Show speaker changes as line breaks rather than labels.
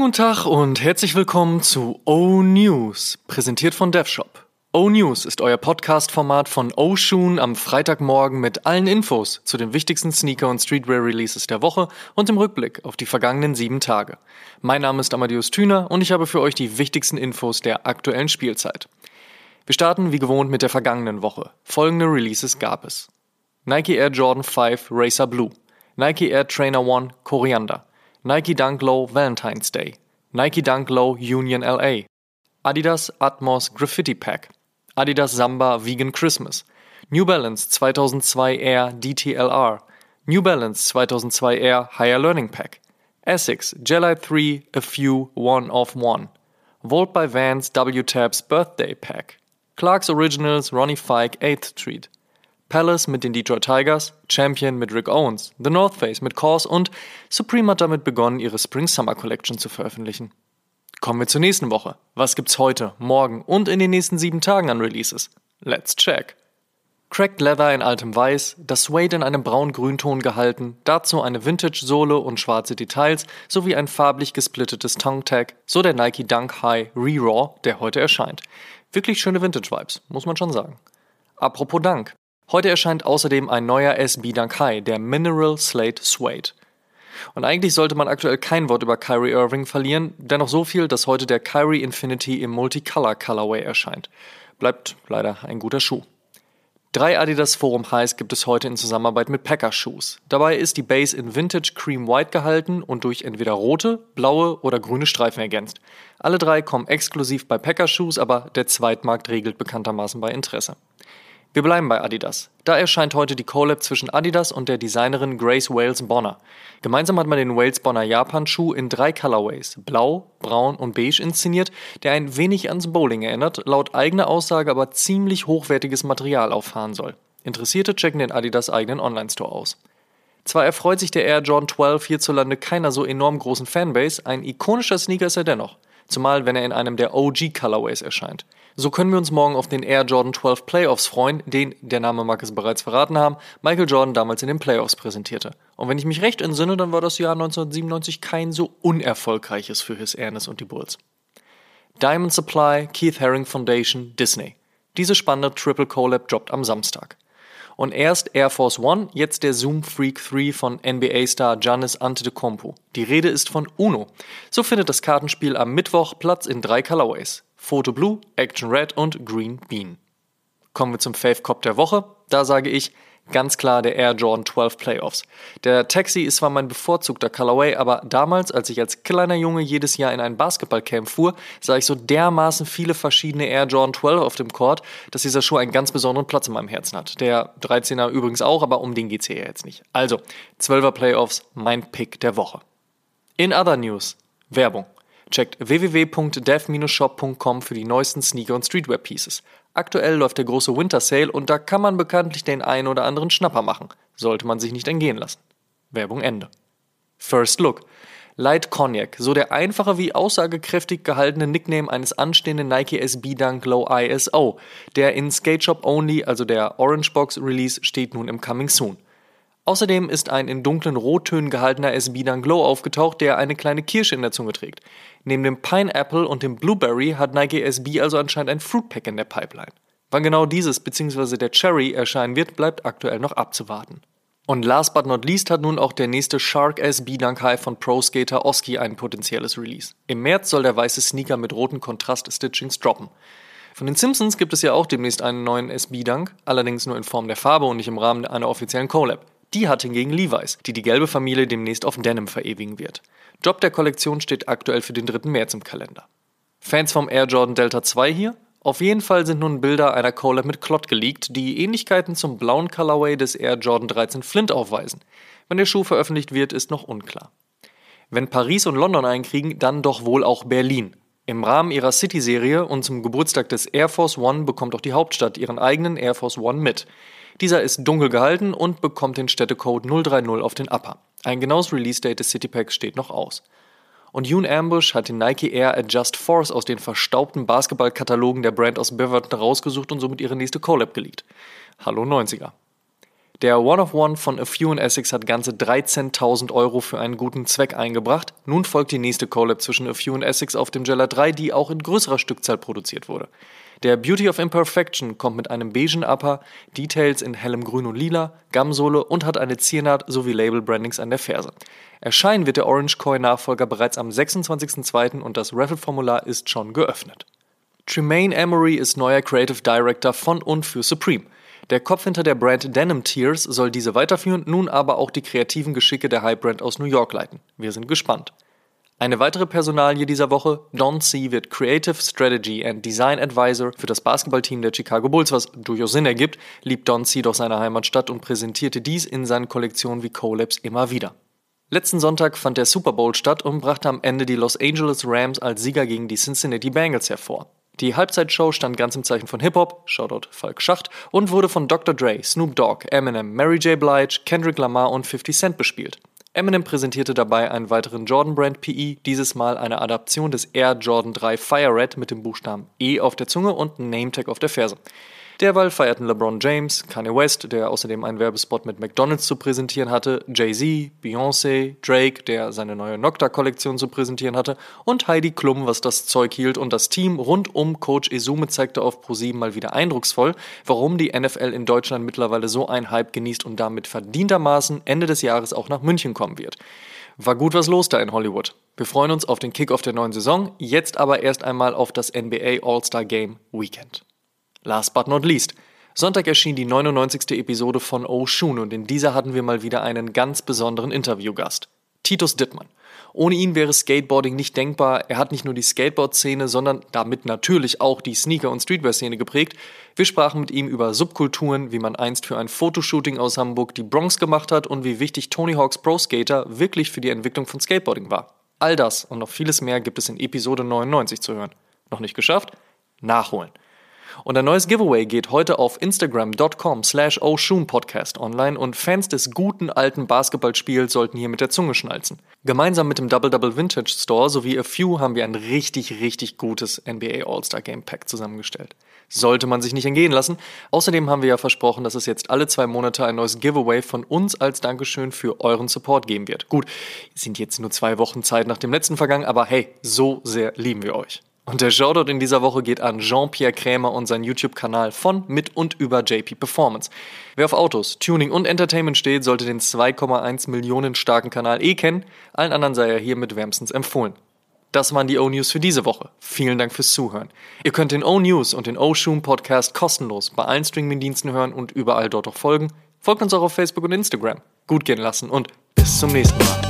Schönen guten Tag und herzlich willkommen zu O News, präsentiert von DevShop. O News ist euer Podcast-Format von O Shoon am Freitagmorgen mit allen Infos zu den wichtigsten Sneaker- und Streetwear-Releases der Woche und im Rückblick auf die vergangenen sieben Tage. Mein Name ist Amadeus Thüner und ich habe für euch die wichtigsten Infos der aktuellen Spielzeit. Wir starten wie gewohnt mit der vergangenen Woche. Folgende Releases gab es. Nike Air Jordan 5 Racer Blue, Nike Air Trainer One Koriander, Nike Dunk Low Valentine's Day, Nike Dunk Low Union LA, Adidas Atmos Graffiti Pack, Adidas Samba Vegan Christmas, New Balance 2002 Air DTLR, New Balance 2002 Air Higher Learning Pack, Essex Jelly 3 A Few One of One, Volt by Vans W-Tabs Birthday Pack, Clarks Originals Ronnie Fike 8th Street, Palace mit den Detroit Tigers, Champion mit Rick Owens, The North Face mit Kors und Supreme hat damit begonnen, ihre Spring-Summer Collection zu veröffentlichen. Kommen wir zur nächsten Woche. Was gibt's heute, morgen und in den nächsten sieben Tagen an Releases? Let's check. Cracked Leather in altem Weiß, das Suede in einem braun-grünton gehalten, dazu eine Vintage-Sohle und schwarze Details sowie ein farblich gesplittetes Tongue-Tag, so der Nike Dunk High Re-Raw, der heute erscheint. Wirklich schöne Vintage-Vibes, muss man schon sagen. Apropos Dunk. Heute erscheint außerdem ein neuer SB Dunk High, der Mineral Slate Suede. Und eigentlich sollte man aktuell kein Wort über Kyrie Irving verlieren, dennoch so viel, dass heute der Kyrie Infinity im Multicolor Colorway erscheint. Bleibt leider ein guter Schuh. Drei Adidas Forum Highs gibt es heute in Zusammenarbeit mit Packer Shoes. Dabei ist die Base in Vintage Cream White gehalten und durch entweder rote, blaue oder grüne Streifen ergänzt. Alle drei kommen exklusiv bei Packer Shoes, aber der Zweitmarkt regelt bekanntermaßen bei Interesse. Wir bleiben bei Adidas. Da erscheint heute die Collab zwischen Adidas und der Designerin Grace Wales Bonner. Gemeinsam hat man den Wales Bonner Japan-Schuh in drei Colorways, blau, braun und beige inszeniert, der ein wenig ans Bowling erinnert, laut eigener Aussage aber ziemlich hochwertiges Material auffahren soll. Interessierte checken den Adidas eigenen Online-Store aus. Zwar erfreut sich der Air Jordan 12 hierzulande keiner so enorm großen Fanbase, ein ikonischer Sneaker ist er dennoch zumal wenn er in einem der OG Colorways erscheint. So können wir uns morgen auf den Air Jordan 12 Playoffs freuen, den, der Name mag es bereits verraten haben, Michael Jordan damals in den Playoffs präsentierte. Und wenn ich mich recht entsinne, dann war das Jahr 1997 kein so unerfolgreiches für His Ernest und die Bulls. Diamond Supply, Keith Haring Foundation, Disney. Diese spannende Triple Collab droppt am Samstag. Und erst Air Force One, jetzt der Zoom Freak 3 von NBA-Star Giannis Antetokounmpo. Die Rede ist von Uno. So findet das Kartenspiel am Mittwoch Platz in drei Colorways. Photo Blue, Action Red und Green Bean. Kommen wir zum Fave Cop der Woche. Da sage ich, Ganz klar der Air Jordan 12 Playoffs. Der Taxi ist zwar mein bevorzugter Colorway, aber damals, als ich als kleiner Junge jedes Jahr in ein Basketballcamp fuhr, sah ich so dermaßen viele verschiedene Air Jordan 12 auf dem Court, dass dieser Schuh einen ganz besonderen Platz in meinem Herzen hat. Der 13er übrigens auch, aber um den geht's hier jetzt nicht. Also, 12er Playoffs, mein Pick der Woche. In other news, Werbung. Checkt www.dev-shop.com für die neuesten Sneaker- und Streetwear-Pieces. Aktuell läuft der große Winter Sale und da kann man bekanntlich den einen oder anderen Schnapper machen. Sollte man sich nicht entgehen lassen. Werbung Ende. First Look. Light Cognac, so der einfache wie aussagekräftig gehaltene Nickname eines anstehenden Nike SB Dunk Low ISO. Der in Skate Shop Only, also der Orange Box Release, steht nun im Coming Soon. Außerdem ist ein in dunklen Rottönen gehaltener SB Dunk Glow aufgetaucht, der eine kleine Kirsche in der Zunge trägt. Neben dem Pineapple und dem Blueberry hat Nike SB also anscheinend ein Fruit Pack in der Pipeline. Wann genau dieses bzw. der Cherry erscheinen wird, bleibt aktuell noch abzuwarten. Und last but not least hat nun auch der nächste Shark SB Dunk High von Pro Skater Oski ein potenzielles Release. Im März soll der weiße Sneaker mit roten Kontrast-Stitchings droppen. Von den Simpsons gibt es ja auch demnächst einen neuen SB Dunk, allerdings nur in Form der Farbe und nicht im Rahmen einer offiziellen Collab. Die hat hingegen Levi's, die die gelbe Familie demnächst auf Denim verewigen wird. Job der Kollektion steht aktuell für den 3. März im Kalender. Fans vom Air Jordan Delta 2 hier? Auf jeden Fall sind nun Bilder einer Collab mit Clot geleakt, die Ähnlichkeiten zum blauen Colorway des Air Jordan 13 Flint aufweisen. Wann der Schuh veröffentlicht wird, ist noch unklar. Wenn Paris und London einkriegen, dann doch wohl auch Berlin. Im Rahmen ihrer City-Serie und zum Geburtstag des Air Force One bekommt auch die Hauptstadt ihren eigenen Air Force One mit. Dieser ist dunkel gehalten und bekommt den Städtecode 030 auf den Upper. Ein genaues Release-Date des Citypacks steht noch aus. Und Yoon Ambush hat den Nike Air Adjust Force aus den verstaubten Basketballkatalogen der Brand aus Beverton rausgesucht und somit ihre nächste Collab geleakt. Hallo 90er. Der One of One von A Few in Essex hat ganze 13.000 Euro für einen guten Zweck eingebracht. Nun folgt die nächste Collab zwischen A Few in Essex auf dem Jella 3, die auch in größerer Stückzahl produziert wurde. Der Beauty of Imperfection kommt mit einem beigen Upper, Details in hellem Grün und Lila, Gamsohle und hat eine Ziernaht sowie Label-Brandings an der Ferse. Erscheinen wird der Orange Coin Nachfolger bereits am 26.02. und das Raffle-Formular ist schon geöffnet. Tremaine Emery ist neuer Creative Director von und für Supreme. Der Kopf hinter der Brand Denim Tears soll diese weiterführen, nun aber auch die kreativen Geschicke der High-Brand aus New York leiten. Wir sind gespannt. Eine weitere Personalie dieser Woche, Don C. wird Creative Strategy and Design Advisor für das Basketballteam der Chicago Bulls, was durchaus Sinn ergibt, liebt Don C. doch seine Heimatstadt und präsentierte dies in seinen Kollektionen wie Collabs immer wieder. Letzten Sonntag fand der Super Bowl statt und brachte am Ende die Los Angeles Rams als Sieger gegen die Cincinnati Bengals hervor. Die Halbzeitshow stand ganz im Zeichen von Hip-Hop, Shoutout Falk Schacht, und wurde von Dr. Dre, Snoop Dogg, Eminem, Mary J. Blige, Kendrick Lamar und 50 Cent bespielt. Eminem präsentierte dabei einen weiteren Jordan Brand PE, dieses Mal eine Adaption des Air Jordan 3 Fire Red mit dem Buchstaben E auf der Zunge und Nametag auf der Ferse. Derweil feierten LeBron James, Kanye West, der außerdem einen Werbespot mit McDonalds zu präsentieren hatte, Jay-Z, Beyoncé, Drake, der seine neue Nocta-Kollektion zu präsentieren hatte, und Heidi Klum, was das Zeug hielt, und das Team rund um Coach Esume zeigte auf Pro7 mal wieder eindrucksvoll, warum die NFL in Deutschland mittlerweile so einen Hype genießt und damit verdientermaßen Ende des Jahres auch nach München kommen wird. War gut was los da in Hollywood. Wir freuen uns auf den Kickoff der neuen Saison, jetzt aber erst einmal auf das NBA All-Star Game Weekend. Last but not least. Sonntag erschien die 99. Episode von Oshun und in dieser hatten wir mal wieder einen ganz besonderen Interviewgast. Titus Dittmann. Ohne ihn wäre Skateboarding nicht denkbar. Er hat nicht nur die Skateboard-Szene, sondern damit natürlich auch die Sneaker- und Streetwear-Szene geprägt. Wir sprachen mit ihm über Subkulturen, wie man einst für ein Fotoshooting aus Hamburg die Bronx gemacht hat und wie wichtig Tony Hawks Pro Skater wirklich für die Entwicklung von Skateboarding war. All das und noch vieles mehr gibt es in Episode 99 zu hören. Noch nicht geschafft? Nachholen. Und ein neues Giveaway geht heute auf instagram.com slash Podcast online und Fans des guten alten Basketballspiels sollten hier mit der Zunge schnalzen. Gemeinsam mit dem Double Double Vintage Store sowie A Few haben wir ein richtig, richtig gutes NBA All-Star Game Pack zusammengestellt. Sollte man sich nicht entgehen lassen. Außerdem haben wir ja versprochen, dass es jetzt alle zwei Monate ein neues Giveaway von uns als Dankeschön für euren Support geben wird. Gut, sind jetzt nur zwei Wochen Zeit nach dem letzten vergangen, aber hey, so sehr lieben wir euch. Und der Shoutout in dieser Woche geht an Jean-Pierre Krämer und seinen YouTube-Kanal von, mit und über JP Performance. Wer auf Autos, Tuning und Entertainment steht, sollte den 2,1 Millionen starken Kanal eh kennen. Allen anderen sei er hiermit wärmstens empfohlen. Das waren die O-News für diese Woche. Vielen Dank fürs Zuhören. Ihr könnt den O-News und den O-Shoom Podcast kostenlos bei allen Streaming-Diensten hören und überall dort auch folgen. Folgt uns auch auf Facebook und Instagram. Gut gehen lassen und bis zum nächsten Mal.